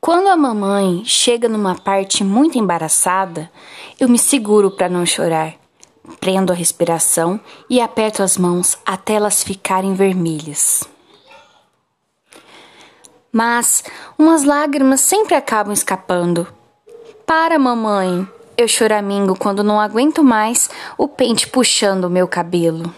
Quando a mamãe chega numa parte muito embaraçada, eu me seguro para não chorar. Prendo a respiração e aperto as mãos até elas ficarem vermelhas. Mas umas lágrimas sempre acabam escapando. Para, mamãe! Eu choramingo quando não aguento mais o pente puxando o meu cabelo.